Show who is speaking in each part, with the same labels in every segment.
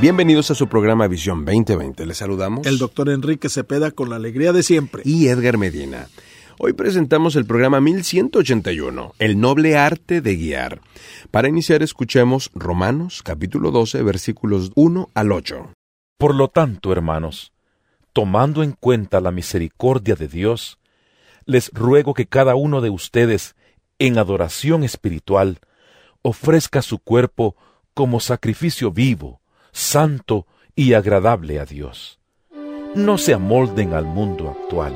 Speaker 1: Bienvenidos a su programa Visión 2020. Les saludamos.
Speaker 2: El doctor Enrique Cepeda con la alegría de siempre.
Speaker 1: Y Edgar Medina. Hoy presentamos el programa 1181, El noble arte de guiar. Para iniciar escuchemos Romanos capítulo 12 versículos 1 al 8.
Speaker 3: Por lo tanto, hermanos, tomando en cuenta la misericordia de Dios, les ruego que cada uno de ustedes, en adoración espiritual, ofrezca su cuerpo como sacrificio vivo, santo y agradable a Dios. No se amolden al mundo actual,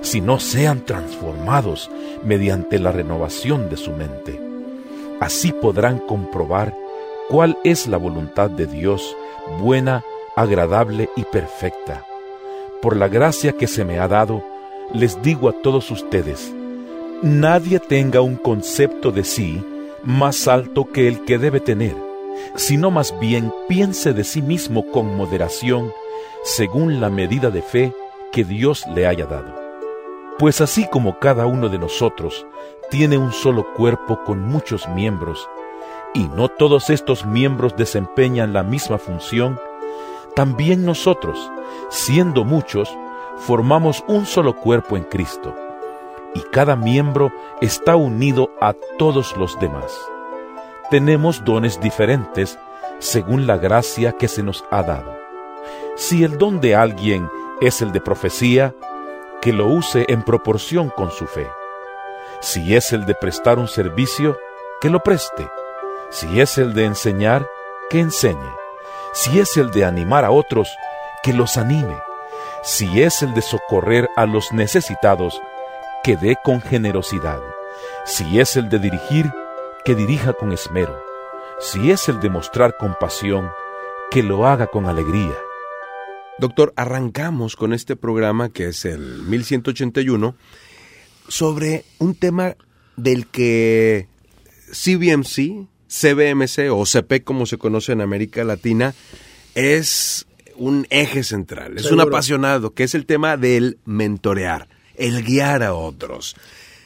Speaker 3: sino sean transformados mediante la renovación de su mente. Así podrán comprobar cuál es la voluntad de Dios, buena, agradable y perfecta. Por la gracia que se me ha dado, les digo a todos ustedes, nadie tenga un concepto de sí más alto que el que debe tener sino más bien piense de sí mismo con moderación, según la medida de fe que Dios le haya dado. Pues así como cada uno de nosotros tiene un solo cuerpo con muchos miembros, y no todos estos miembros desempeñan la misma función, también nosotros, siendo muchos, formamos un solo cuerpo en Cristo, y cada miembro está unido a todos los demás tenemos dones diferentes según la gracia que se nos ha dado. Si el don de alguien es el de profecía, que lo use en proporción con su fe. Si es el de prestar un servicio, que lo preste. Si es el de enseñar, que enseñe. Si es el de animar a otros, que los anime. Si es el de socorrer a los necesitados, que dé con generosidad. Si es el de dirigir, que dirija con esmero. Si es el de mostrar compasión, que lo haga con alegría.
Speaker 1: Doctor, arrancamos con este programa que es el 1181 sobre un tema del que CBMC, CBMC o CP como se conoce en América Latina es un eje central, es un apasionado, que es el tema del mentorear, el guiar a otros.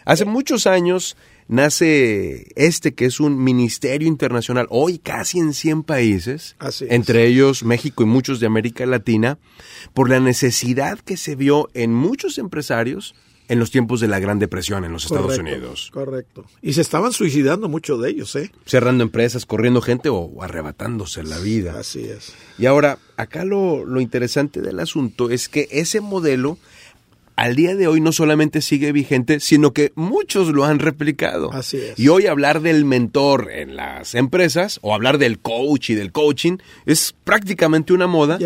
Speaker 1: Hace muchos años nace este que es un ministerio internacional, hoy casi en 100 países, entre ellos México y muchos de América Latina, por la necesidad que se vio en muchos empresarios en los tiempos de la Gran Depresión en los Estados Unidos.
Speaker 2: Correcto. Y se estaban suicidando muchos de ellos, ¿eh?
Speaker 1: Cerrando empresas, corriendo gente o arrebatándose la vida.
Speaker 2: Así es.
Speaker 1: Y ahora, acá lo, lo interesante del asunto es que ese modelo al día de hoy no solamente sigue vigente, sino que muchos lo han replicado.
Speaker 2: Así es.
Speaker 1: Y hoy hablar del mentor en las empresas o hablar del coach y del coaching es prácticamente una moda.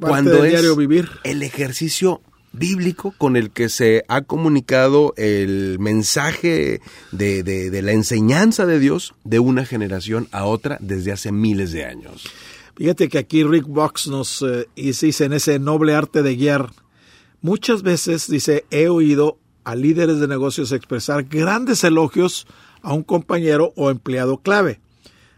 Speaker 2: Cuando es diario vivir.
Speaker 1: el ejercicio bíblico con el que se ha comunicado el mensaje de, de, la enseñanza de Dios de una generación a otra desde hace miles de años.
Speaker 2: Fíjate que aquí Rick Box nos eh, en ese noble arte de guiar Muchas veces, dice, he oído a líderes de negocios expresar grandes elogios a un compañero o empleado clave.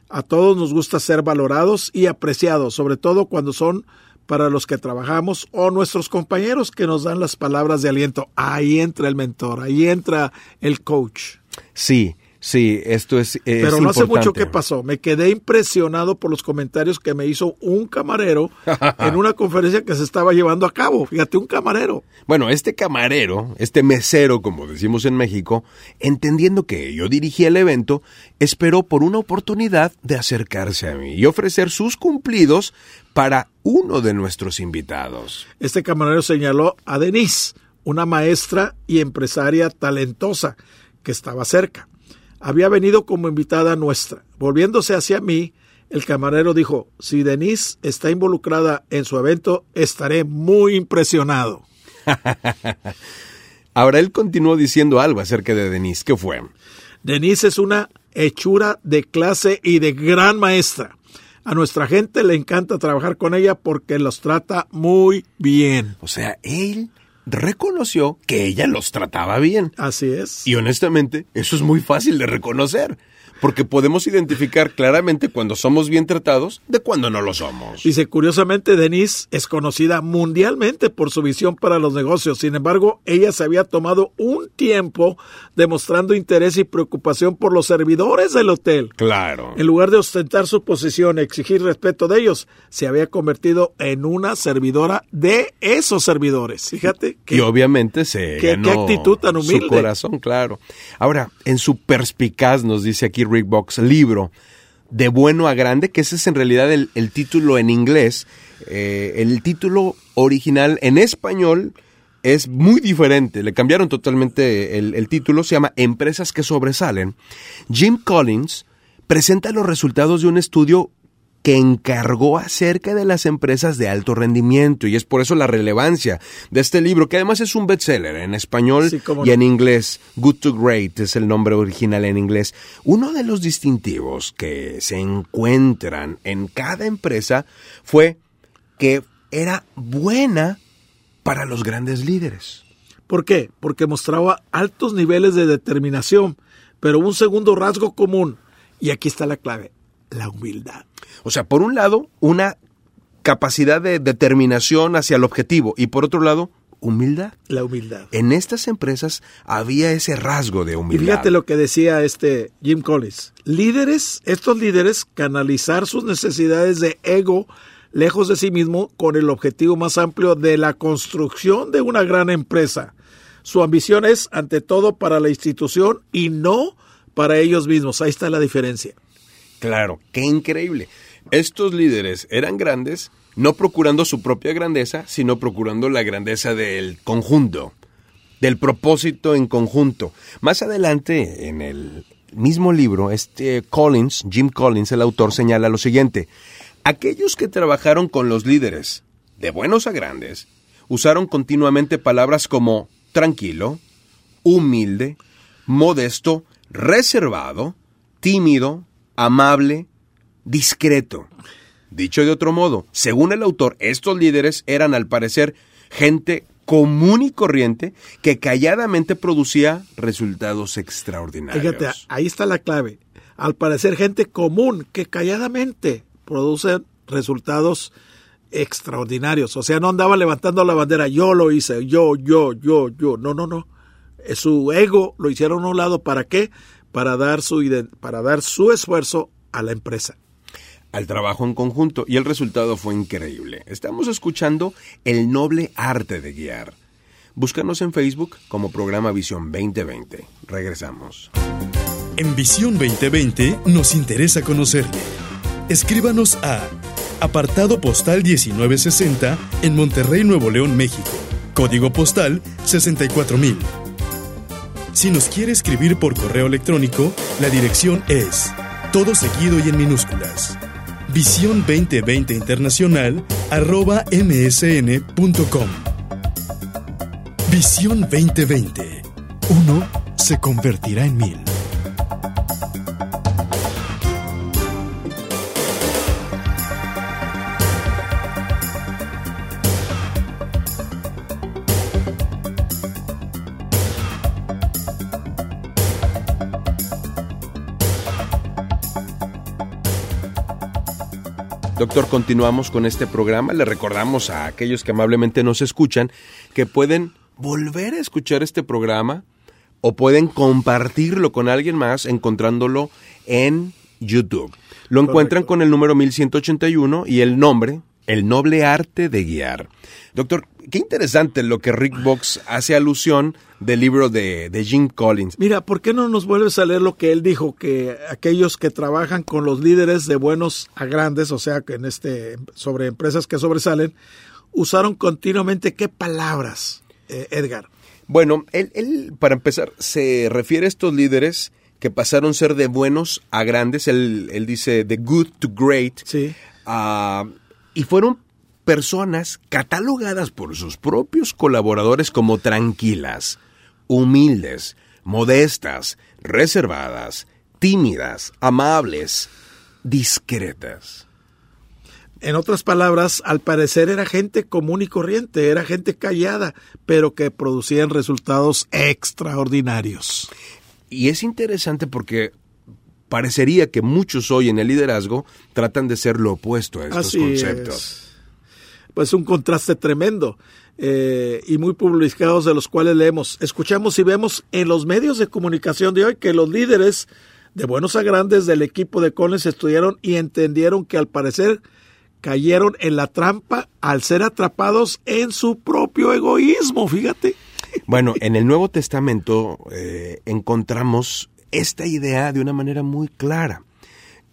Speaker 2: A todos nos gusta ser valorados y apreciados, sobre todo cuando son para los que trabajamos o nuestros compañeros que nos dan las palabras de aliento. Ahí entra el mentor, ahí entra el coach.
Speaker 1: Sí, Sí, esto es.
Speaker 2: Pero no hace mucho que pasó. Me quedé impresionado por los comentarios que me hizo un camarero en una conferencia que se estaba llevando a cabo. Fíjate, un camarero.
Speaker 1: Bueno, este camarero, este mesero, como decimos en México, entendiendo que yo dirigía el evento, esperó por una oportunidad de acercarse a mí y ofrecer sus cumplidos para uno de nuestros invitados.
Speaker 2: Este camarero señaló a Denise, una maestra y empresaria talentosa que estaba cerca había venido como invitada nuestra. Volviéndose hacia mí, el camarero dijo, si Denise está involucrada en su evento, estaré muy impresionado.
Speaker 1: Ahora él continuó diciendo algo acerca de Denise. ¿Qué fue?
Speaker 2: Denise es una hechura de clase y de gran maestra. A nuestra gente le encanta trabajar con ella porque los trata muy bien.
Speaker 1: O sea, él reconoció que ella los trataba bien.
Speaker 2: Así es.
Speaker 1: Y honestamente, eso es muy fácil de reconocer porque podemos identificar claramente cuando somos bien tratados de cuando no lo somos.
Speaker 2: Dice, curiosamente, Denise es conocida mundialmente por su visión para los negocios. Sin embargo, ella se había tomado un tiempo demostrando interés y preocupación por los servidores del hotel.
Speaker 1: Claro.
Speaker 2: En lugar de ostentar su posición y exigir respeto de ellos, se había convertido en una servidora de esos servidores. Fíjate.
Speaker 1: Que, y obviamente se
Speaker 2: qué, qué actitud tan humilde.
Speaker 1: Su corazón, claro. Ahora, en su perspicaz, nos dice aquí Rick Box, libro de bueno a grande, que ese es en realidad el, título en inglés. Eh, el título original en español es muy diferente, le cambiaron totalmente el, el título, se llama Empresas que sobresalen. Jim Collins presenta los resultados de un estudio que encargó acerca de las empresas de alto rendimiento y es por eso la relevancia de este libro, que además es un bestseller en español y en inglés. Good to Great es el nombre original en inglés. Uno de los distintivos que se encuentran en cada empresa fue que era buena para los grandes líderes.
Speaker 2: ¿Por qué? Porque mostraba altos niveles de determinación, pero un segundo rasgo común, y aquí está la clave, la humildad.
Speaker 1: O sea, por un lado, una capacidad de determinación hacia el objetivo y por otro lado, humildad.
Speaker 2: La humildad.
Speaker 1: En estas empresas había ese rasgo de humildad.
Speaker 2: Y fíjate lo que decía este Jim Collins. Líderes, estos líderes canalizar sus necesidades de ego lejos de sí mismo con el objetivo más amplio de la construcción de una gran empresa. Su ambición es ante todo para la institución y no para ellos mismos. Ahí está la diferencia.
Speaker 1: Claro, qué increíble. Estos líderes eran grandes, no procurando su propia grandeza, sino procurando la grandeza del conjunto, del propósito en conjunto. Más adelante, en el mismo libro, este Collins, Jim Collins, el autor, señala lo siguiente. Aquellos que trabajaron con los líderes, de buenos a grandes, usaron continuamente palabras como tranquilo, humilde, modesto, reservado, tímido, amable, discreto. Dicho de otro modo, según el autor, estos líderes eran al parecer gente común y corriente que calladamente producía resultados extraordinarios.
Speaker 2: Fíjate, ahí está la clave. Al parecer gente común que calladamente produce resultados extraordinarios. O sea, no andaba levantando la bandera, yo lo hice, yo, yo, yo, yo. No, no, no. Su ego lo hicieron a un lado. ¿Para qué? Para dar su, para dar su esfuerzo a la empresa.
Speaker 1: Al trabajo en conjunto y el resultado fue increíble. Estamos escuchando El noble arte de guiar. Búscanos en Facebook como programa Visión 2020. Regresamos.
Speaker 4: En Visión 2020 nos interesa conocerle. Escríbanos a apartado postal 1960 en Monterrey, Nuevo León, México. Código postal 64000 si nos quiere escribir por correo electrónico, la dirección es todo seguido y en minúsculas. Visión 2020 Internacional arroba msn.com. Visión 2020. Uno se convertirá en mil.
Speaker 1: Doctor, continuamos con este programa. Le recordamos a aquellos que amablemente nos escuchan que pueden volver a escuchar este programa o pueden compartirlo con alguien más encontrándolo en YouTube. Lo encuentran con el número 1181 y el nombre, El noble arte de guiar. Doctor, qué interesante lo que Rick Box hace alusión del libro de, de, Jim Collins.
Speaker 2: Mira, ¿por qué no nos vuelves a leer lo que él dijo? Que aquellos que trabajan con los líderes de buenos a grandes, o sea, que en este, sobre empresas que sobresalen, usaron continuamente qué palabras, eh, Edgar.
Speaker 1: Bueno, él, él, para empezar, se refiere a estos líderes que pasaron a ser de buenos a grandes. Él, él dice de good to great.
Speaker 2: Sí.
Speaker 1: Uh, y fueron personas catalogadas por sus propios colaboradores como tranquilas, humildes, modestas, reservadas, tímidas, amables, discretas.
Speaker 2: En otras palabras, al parecer era gente común y corriente, era gente callada, pero que producían resultados extraordinarios.
Speaker 1: Y es interesante porque parecería que muchos hoy en el liderazgo tratan de ser lo opuesto a estos
Speaker 2: Así
Speaker 1: conceptos.
Speaker 2: es. Pues un contraste tremendo eh, y muy publicados de los cuales leemos, escuchamos y vemos en los medios de comunicación de hoy que los líderes de buenos a grandes del equipo de Collins estudiaron y entendieron que al parecer cayeron en la trampa al ser atrapados en su propio egoísmo, fíjate.
Speaker 1: Bueno, en el Nuevo Testamento eh, encontramos esta idea de una manera muy clara.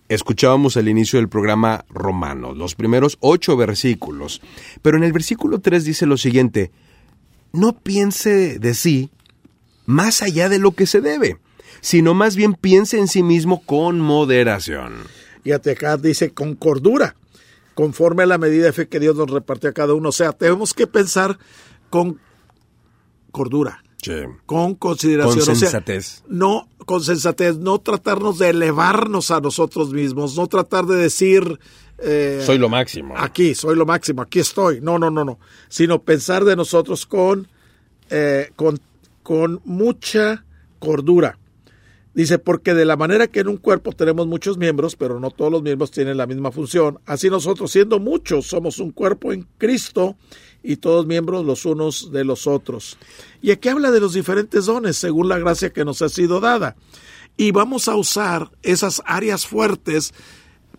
Speaker 1: Escuchábamos al inicio del programa Romanos, los primeros ocho versículos, pero en el versículo 3 dice lo siguiente, no piense de sí más allá de lo que se debe, sino más bien piense en sí mismo con moderación.
Speaker 2: Fíjate acá dice con cordura, conforme a la medida de fe que Dios nos repartió a cada uno. O sea, tenemos que pensar con cordura, con consideración.
Speaker 1: Con
Speaker 2: o sea,
Speaker 1: sensatez.
Speaker 2: no, con sensatez, no tratarnos de elevarnos a nosotros mismos, no tratar de decir... eh,
Speaker 1: Soy lo máximo.
Speaker 2: Aquí, soy lo máximo, aquí estoy. No, no, no, no. Sino pensar de nosotros con, eh, con, con mucha cordura. Dice, porque de la manera que en un cuerpo tenemos muchos miembros, pero no todos los miembros tienen la misma función, así nosotros, siendo muchos, somos un cuerpo en Cristo y todos miembros los unos de los otros. Y aquí habla de los diferentes dones según la gracia que nos ha sido dada. Y vamos a usar esas áreas fuertes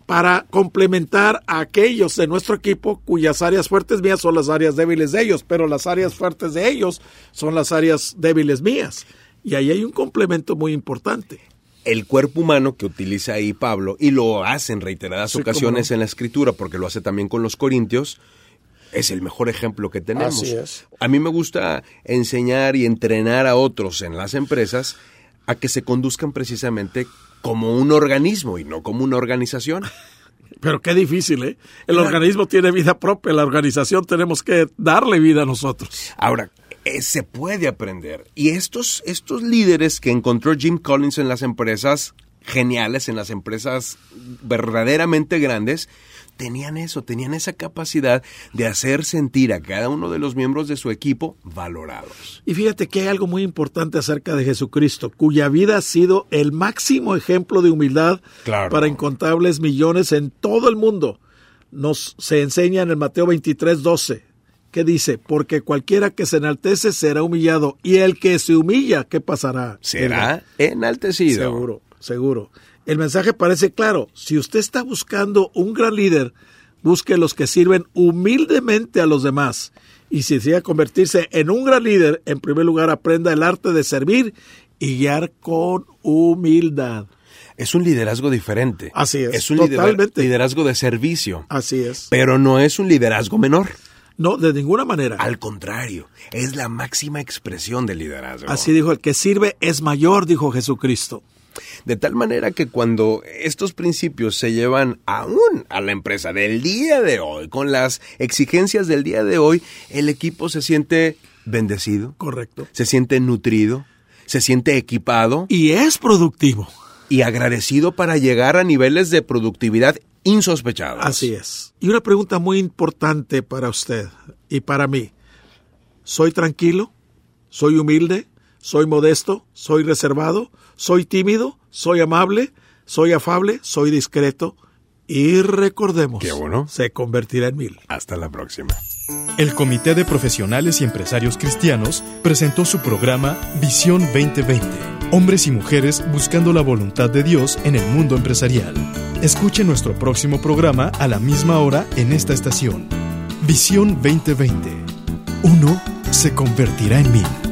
Speaker 2: para complementar a aquellos de nuestro equipo cuyas áreas fuertes mías son las áreas débiles de ellos, pero las áreas fuertes de ellos son las áreas débiles mías. Y ahí hay un complemento muy importante.
Speaker 1: el cuerpo humano que utiliza ahí Pablo, y lo hace en reiteradas
Speaker 2: Sí,
Speaker 1: ocasiones
Speaker 2: no.
Speaker 1: en la escritura, porque lo hace también con los corintios, es el mejor ejemplo que tenemos.
Speaker 2: Así es.
Speaker 1: A mí me gusta enseñar y entrenar a otros en las empresas a que se conduzcan precisamente como un organismo y no como una organización.
Speaker 2: Pero qué difícil, ¿eh? El
Speaker 1: Claro.
Speaker 2: organismo tiene vida propia, la organización tenemos que darle vida a nosotros.
Speaker 1: Ahora, eh, se puede aprender. Y estos, estos líderes que encontró Jim Collins en las empresas geniales, en las empresas verdaderamente grandes, tenían eso, tenían esa capacidad de hacer sentir a cada uno de los miembros de su equipo valorados.
Speaker 2: Y fíjate que hay algo muy importante acerca de Jesucristo, cuya vida ha sido el máximo ejemplo de humildad
Speaker 1: Claro.
Speaker 2: para incontables millones en todo el mundo. Nos se enseña en el Mateo 23, 12, que dice, porque cualquiera que se enaltece será humillado, y el que se humilla, ¿qué pasará?
Speaker 1: Será enaltecido.
Speaker 2: Seguro, seguro. El mensaje parece claro. Si usted está buscando un gran líder, busque los que sirven humildemente a los demás. Y si desea convertirse en un gran líder, en primer lugar aprenda el arte de servir y guiar con humildad.
Speaker 1: Es un liderazgo diferente.
Speaker 2: Así es,
Speaker 1: Es un
Speaker 2: totalmente.
Speaker 1: liderazgo de servicio.
Speaker 2: Así es.
Speaker 1: Pero no es un liderazgo menor.
Speaker 2: No, de ninguna manera.
Speaker 1: Al contrario, es la máxima expresión del liderazgo.
Speaker 2: Así dijo, el que sirve es mayor, dijo Jesucristo.
Speaker 1: De tal manera que cuando estos principios se llevan aún a la empresa del día de hoy, con las exigencias del día de hoy, el equipo se siente bendecido,
Speaker 2: Correcto.
Speaker 1: se siente nutrido, se siente equipado
Speaker 2: Y es productivo.
Speaker 1: y agradecido para llegar a niveles de productividad insospechados.
Speaker 2: Así es. Y una pregunta muy importante para usted y para mí. ¿Soy tranquilo? ¿Soy humilde? ¿Soy modesto? ¿Soy reservado? ¿Soy tímido? ¿Soy amable? ¿Soy afable? ¿Soy discreto? Y recordemos,
Speaker 1: Qué bueno.
Speaker 2: se convertirá en mil.
Speaker 1: Hasta la próxima.
Speaker 4: El Comité de Profesionales y Empresarios Cristianos presentó su programa Visión 2020. Hombres y mujeres buscando la voluntad de Dios en el mundo empresarial. Escuche nuestro próximo programa a la misma hora en esta estación. Visión 2020. Uno se convertirá en mil.